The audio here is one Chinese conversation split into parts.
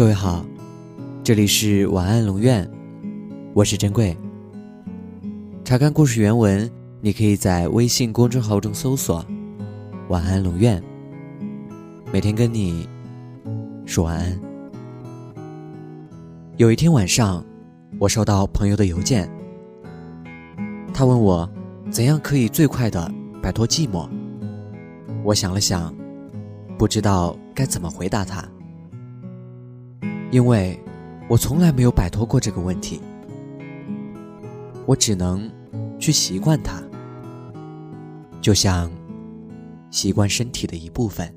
各位好，这里是晚安龙院，我是珍贵。查看故事原文，你可以在微信公众号中搜索“晚安龙院”，每天跟你说晚安。有一天晚上，我收到朋友的邮件，他问我怎样可以最快的摆脱寂寞。我想了想，不知道该怎么回答他。因为，我从来没有摆脱过这个问题，我只能去习惯它，就像习惯身体的一部分。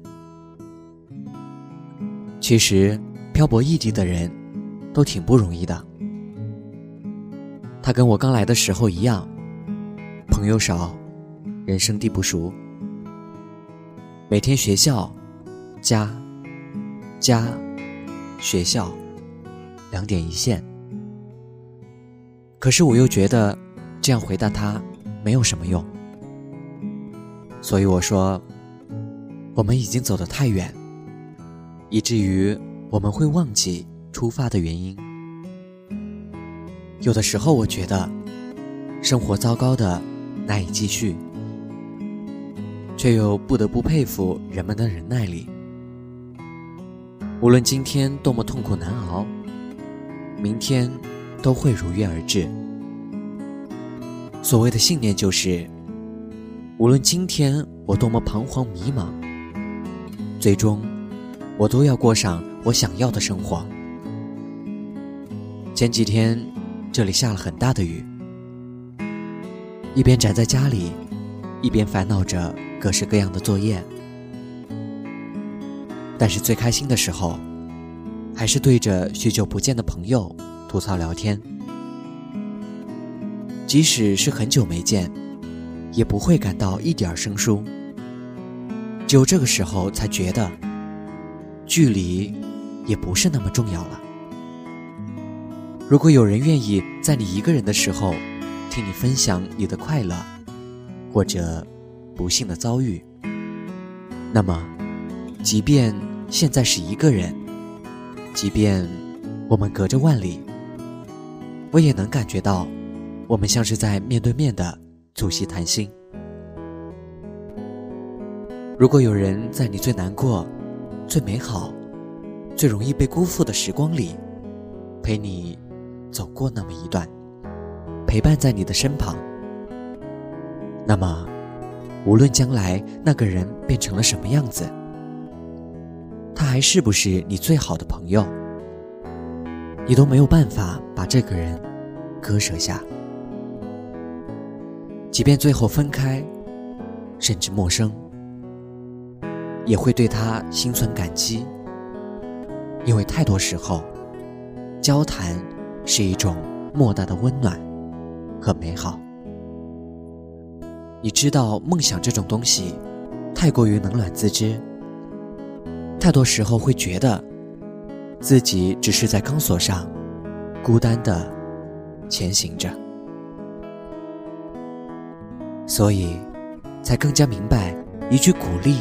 其实，漂泊异地的人都挺不容易的。他跟我刚来的时候一样，朋友少，人生地不熟，每天学校、家、家。学校，两点一线。可是我又觉得这样回答他没有什么用，所以我说，我们已经走得太远，以至于我们会忘记出发的原因。有的时候我觉得，生活糟糕的难以继续，却又不得不佩服人们的忍耐力。无论今天多么痛苦难熬，明天都会如约而至。所谓的信念就是，无论今天我多么彷徨迷茫，最终我都要过上我想要的生活。前几天这里下了很大的雨，一边宅在家里，一边烦恼着各式各样的作业。但是最开心的时候，还是对着许久不见的朋友吐槽聊天。即使是很久没见，也不会感到一点生疏。只有这个时候才觉得，距离也不是那么重要了。如果有人愿意在你一个人的时候，听你分享你的快乐，或者不幸的遭遇，那么，即便。现在是一个人，即便我们隔着万里，我也能感觉到，我们像是在面对面的促膝谈心。如果有人在你最难过、最美好、最容易被辜负的时光里，陪你走过那么一段，陪伴在你的身旁，那么，无论将来那个人变成了什么样子。还是不是你最好的朋友？你都没有办法把这个人割舍下。即便最后分开，甚至陌生，也会对他心存感激。因为太多时候，交谈是一种莫大的温暖和美好。你知道，梦想这种东西，太过于冷暖自知。太多时候会觉得，自己只是在钢索上，孤单的前行着，所以，才更加明白一句鼓励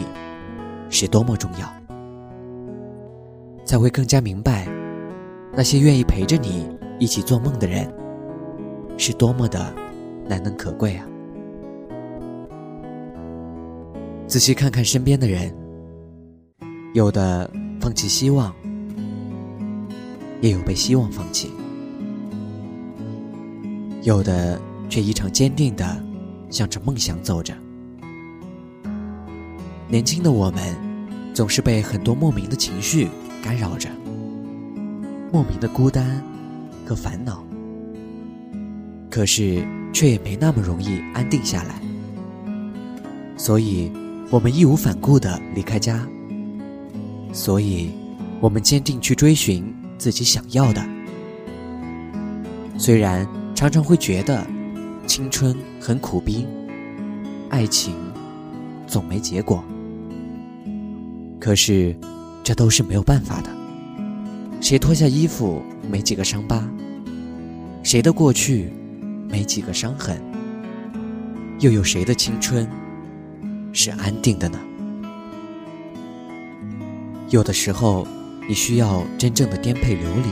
是多么重要，才会更加明白，那些愿意陪着你一起做梦的人，是多么的难能可贵啊！仔细看看身边的人。有的放弃希望，也有被希望放弃；有的却异常坚定的向着梦想走着。年轻的我们，总是被很多莫名的情绪干扰着，莫名的孤单和烦恼，可是却也没那么容易安定下来。所以，我们义无反顾的离开家。所以，我们坚定去追寻自己想要的。虽然常常会觉得青春很苦逼，爱情总没结果，可是这都是没有办法的。谁脱下衣服没几个伤疤？谁的过去没几个伤痕？又有谁的青春是安定的呢？有的时候，你需要真正的颠沛流离，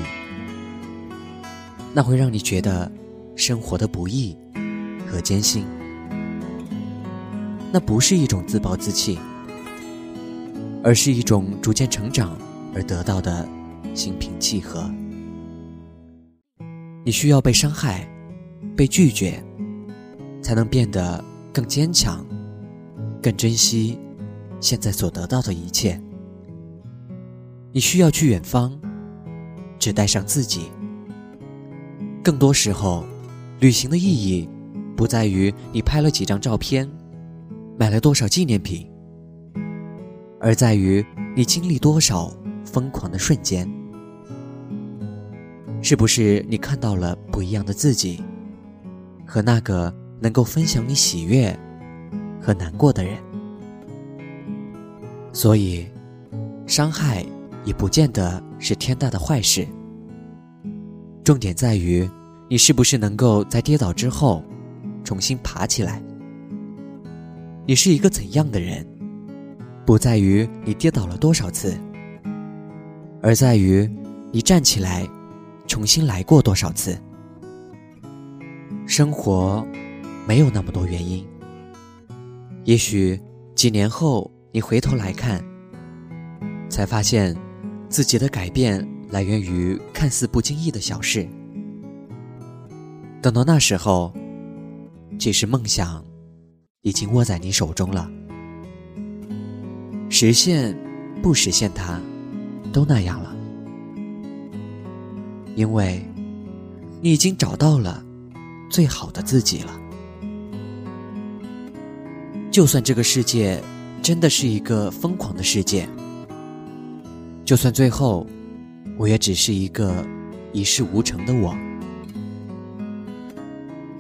那会让你觉得生活的不易和艰辛。那不是一种自暴自弃，而是一种逐渐成长而得到的心平气和。你需要被伤害，被拒绝，才能变得更坚强，更珍惜现在所得到的一切。你需要去远方，只带上自己。更多时候，旅行的意义不在于你拍了几张照片。买了多少纪念品，而在于你经历多少疯狂的瞬间。是不是你看到了不一样的自己，和那个能够分享你喜悦和难过的人？所以，伤害也不见得是天大的坏事。重点在于，你是不是能够在跌倒之后，重新爬起来。你是一个怎样的人，不在于你跌倒了多少次，而在于你站起来，重新来过多少次。生活没有那么多原因，也许几年后你回头来看，才发现自己的改变来源于看似不经意的小事。等到那时候，其实梦想。已经握在你手中了，实现不实现它，都那样了，因为你已经找到了最好的自己了。就算这个世界真的是一个疯狂的世界，就算最后我也只是一个一事无成的我，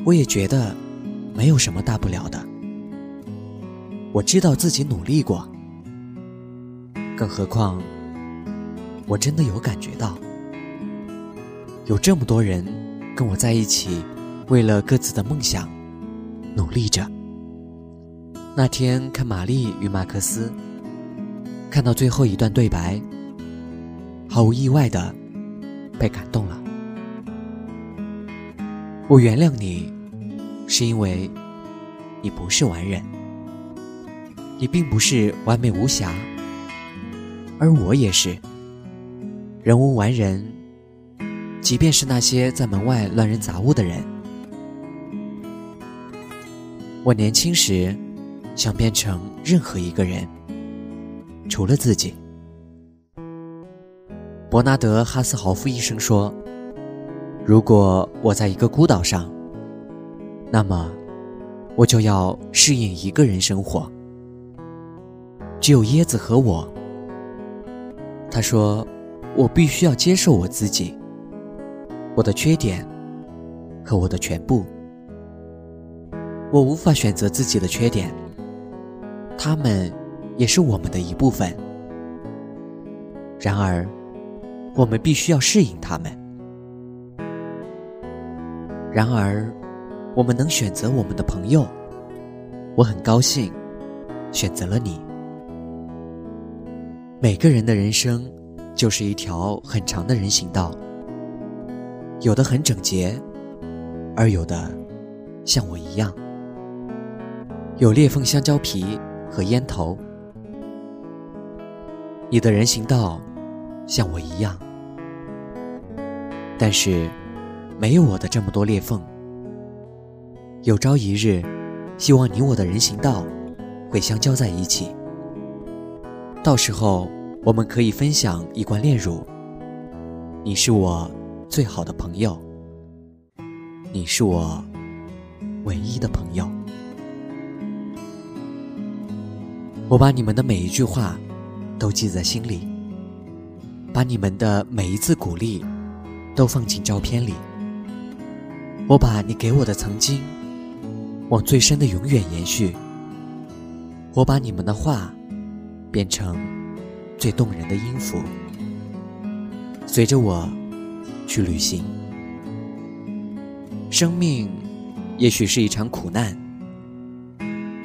我也觉得没有什么大不了的。我知道自己努力过，更何况，我真的有感觉到，有这么多人跟我在一起，为了各自的梦想努力着。那天看玛丽与马克思，看到最后一段对白，毫无意外的被感动了。我原谅你，是因为你不是完人。你并不是完美无瑕，而我也是。人无完人，即便是那些在门外乱扔杂物的人。我年轻时想变成任何一个人，除了自己。伯纳德·哈斯豪夫医生说：“如果我在一个孤岛上，那么我就要适应一个人生活。”只有椰子和我。他说：“我必须要接受我自己，我的缺点和我的全部。我无法选择自己的缺点，他们也是我们的一部分。然而，我们必须要适应他们。然而，我们能选择我们的朋友。我很高兴，选择了你。”每个人的人生，就是一条很长的人行道，有的很整洁，而有的像我一样，有裂缝、香蕉皮和烟头。你的人行道像我一样，但是没有我的这么多裂缝。有朝一日，希望你我的人行道会相交在一起。到时候，我们可以分享一罐炼乳。你是我最好的朋友，你是我唯一的朋友。我把你们的每一句话都记在心里，把你们的每一次鼓励都放进照片里。我把你给我的曾经往最深的永远延续。我把你们的话。变成最动人的音符，随着我去旅行。生命也许是一场苦难，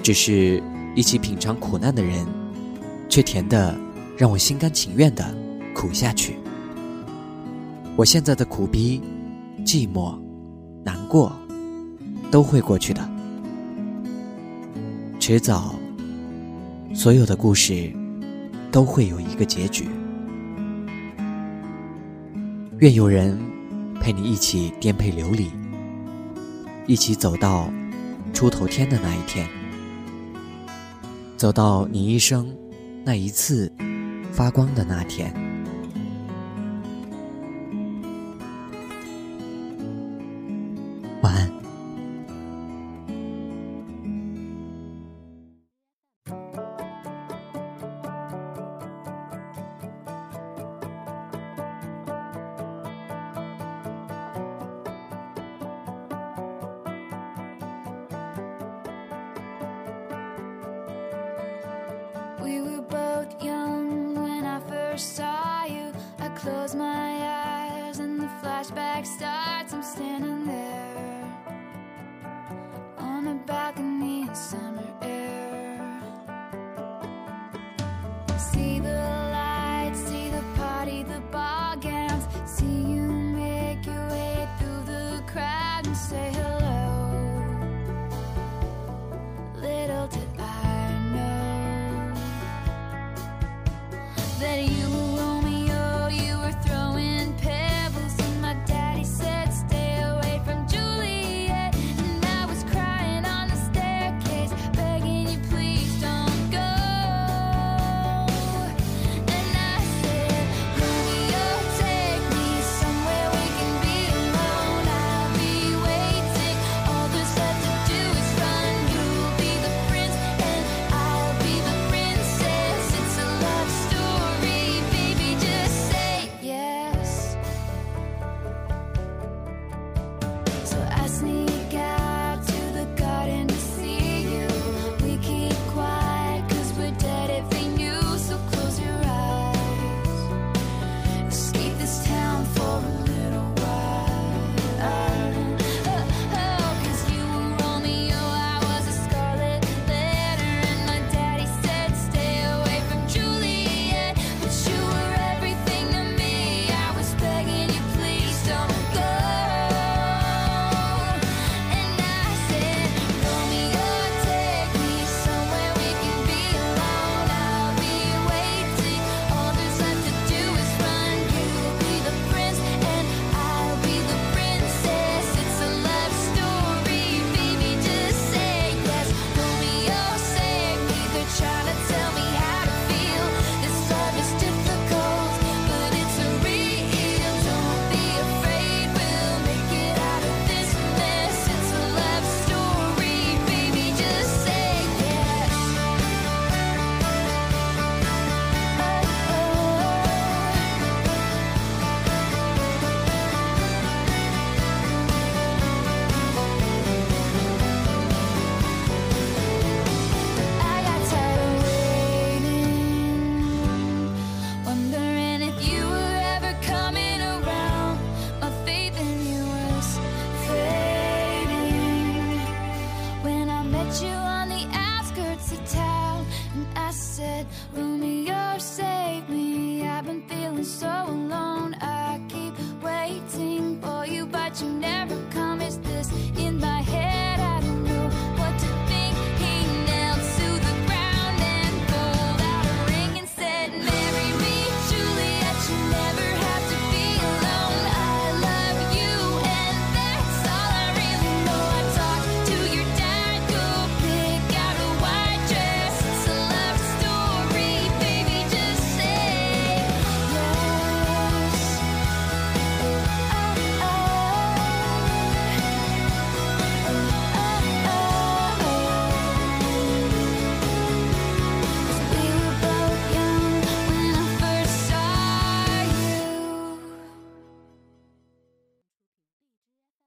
只是一起品尝苦难的人，却甜的让我心甘情愿的苦下去。我现在的苦逼寂寞难过都会过去的。迟早所有的故事都会有一个结局。愿有人陪你一起颠沛流离一起走到出头天的那一天。走到你一生那一次发光的那天。first saw you, I closed my eyes and the flashback started.